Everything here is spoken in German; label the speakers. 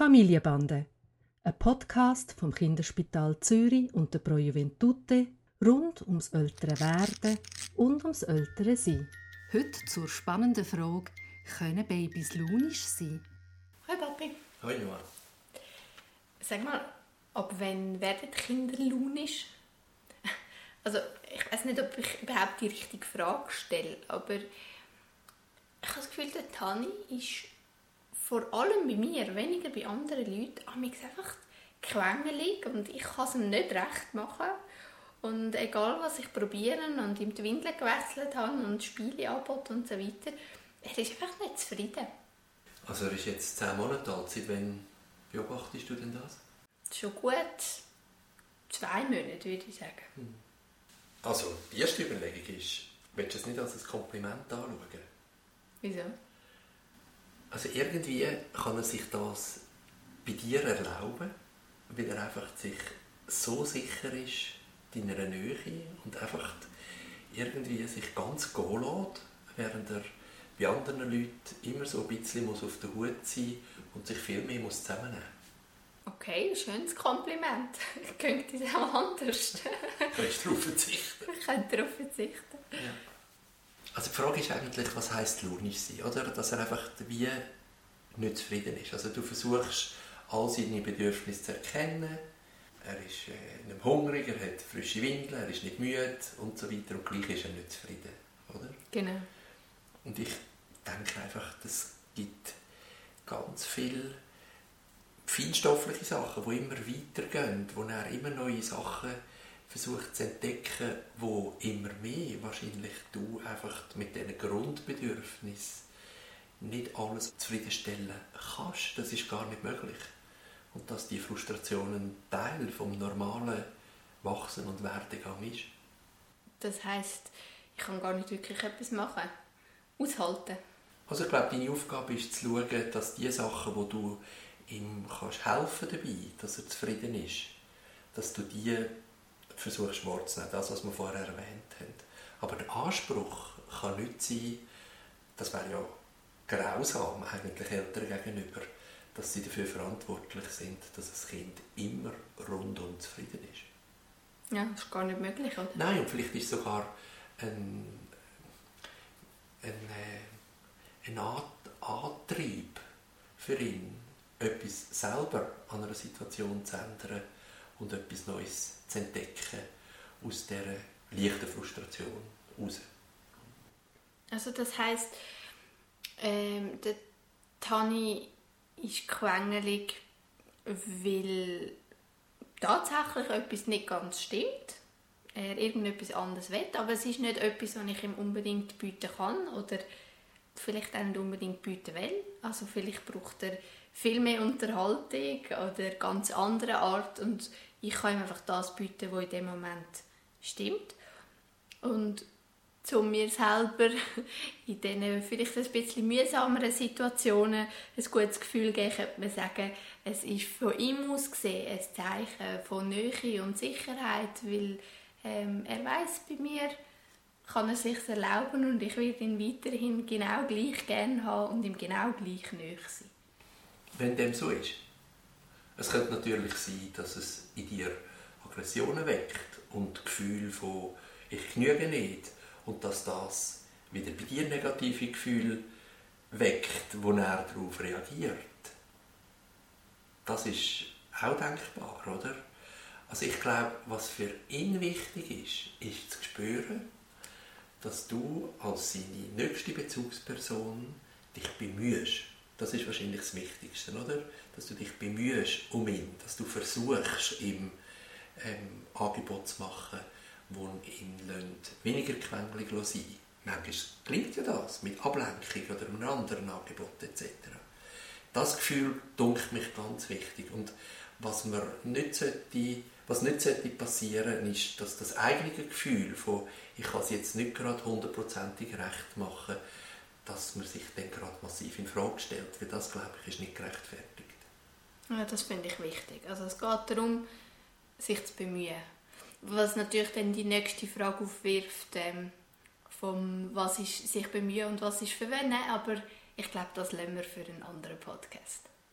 Speaker 1: Familienbande, ein Podcast vom Kinderspital Zürich und der Pro Juventute rund ums ältere Werden und ums ältere Sein. Heute zur spannenden Frage, können Babys launisch sein?
Speaker 2: Hi Papi.
Speaker 3: Hi Noah.
Speaker 2: Sag mal, ab wann werden Kinder launisch? Also, ich weiß nicht, ob ich überhaupt die richtige Frage stelle, aber ich habe das Gefühl, der Tani ist vor allem bei mir, weniger bei anderen Leuten, einfach quengelig und ich kann es ihm nicht recht machen. Und egal, was ich probiere und ihm die Windeln gewechselt habe und Spiele angeboten und so weiter, er ist einfach nicht zufrieden.
Speaker 3: Also er ist jetzt zehn Monate alt. Seit wann beobachtest du denn das?
Speaker 2: Schon gut zwei Monate, würde ich sagen. Hm.
Speaker 3: Also, die erste Überlegung ist, willst du es nicht als ein Kompliment anschauen?
Speaker 2: Wieso?
Speaker 3: Also irgendwie kann er sich das bei dir erlauben, weil er einfach sich so sicher ist deiner Nähe und einfach irgendwie sich ganz gehen lässt, während er bei anderen Leuten immer so ein bisschen muss auf der Hut sein und sich viel mehr muss zusammennehmen
Speaker 2: Okay, schönes Kompliment. Könnte es auch anders.
Speaker 3: Kannst du darauf verzichten?
Speaker 2: Ich könnte darauf verzichten. Ja.
Speaker 3: Also die Frage ist eigentlich, was heisst launisch sein? Oder? Dass er einfach wie nicht zufrieden ist. Also du versuchst, all seine Bedürfnisse zu erkennen. Er ist äh, nicht hungrig, er hat frische Windeln, er ist nicht müde und so weiter. Und gleich ist er nicht zufrieden. Oder?
Speaker 2: Genau.
Speaker 3: Und ich denke einfach, es gibt ganz viele feinstoffliche Sachen, die immer weitergehen, wo er immer neue Sachen versucht zu entdecken, wo immer mehr wahrscheinlich du einfach mit diesen Grundbedürfnissen nicht alles zufriedenstellen kannst. Das ist gar nicht möglich. Und dass die Frustration ein Teil vom normalen Wachsen und Werdegang ist.
Speaker 2: Das heißt, ich kann gar nicht wirklich etwas machen. Aushalten.
Speaker 3: Also ich glaube, deine Aufgabe ist zu schauen, dass die Sachen, wo du ihm kannst helfen dabei, dass er zufrieden ist, dass du die versuchst wahrzunehmen, das, was wir vorher erwähnt haben. Aber der Anspruch kann nicht sein, das wäre ja grausam eigentlich Eltern gegenüber, dass sie dafür verantwortlich sind, dass das Kind immer rundum zufrieden ist.
Speaker 2: Ja, das ist gar nicht möglich, oder?
Speaker 3: Nein, und vielleicht ist sogar ein, ein, äh, ein Antrieb für ihn, etwas selber an einer Situation zu ändern und etwas Neues zu entdecken aus dieser leichten Frustration raus.
Speaker 2: Also das heißt, ähm, der Tani ist quengelig, weil tatsächlich etwas nicht ganz stimmt. Er irgendetwas anderes will, aber es ist nicht etwas, was ich ihm unbedingt bieten kann oder vielleicht auch nicht unbedingt bieten will. Also vielleicht braucht er viel mehr Unterhaltung oder ganz andere Art und ich kann ihm einfach das bieten, was in dem Moment stimmt. Und um mir selber in diesen vielleicht ein bisschen mühsameren Situationen ein gutes Gefühl geben, könnte man sagen, es ist von ihm aus gesehen ein Zeichen von Nähe und Sicherheit, weil ähm, er weiß bei mir, kann er sich erlauben und ich werde ihn weiterhin genau gleich gerne haben und ihm genau gleich nahe sein
Speaker 3: wenn dem so ist. Es könnte natürlich sein, dass es in dir Aggressionen weckt und Gefühl von ich genüge nicht und dass das wieder bei dir negative Gefühle weckt, wo er darauf reagiert. Das ist auch denkbar, oder? Also ich glaube, was für ihn wichtig ist, ist zu spüren, dass du als seine nächste Bezugsperson dich bemühst, das ist wahrscheinlich das Wichtigste, oder? Dass du dich bemühst um ihn, dass du versuchst, ihm ähm, Angebot zu machen, wo ihn weniger quengelig sein Manchmal klingt ja das mit Ablenkung oder einem anderen Angebot etc. Das Gefühl dunkelt mich ganz wichtig. Und was, man nicht sollte, was nicht sollte passieren ist, dass das eigene Gefühl von ich kann es jetzt nicht gerade hundertprozentig recht machen, dass man sich dann gerade massiv in Frage stellt, weil das, glaube ich, ist nicht gerechtfertigt.
Speaker 2: Ja, das finde ich wichtig. Also es geht darum, sich zu bemühen. Was natürlich dann die nächste Frage aufwirft, ähm, vom was ist sich bemühen und was ist verwenden, aber ich glaube, das lassen wir für einen anderen Podcast.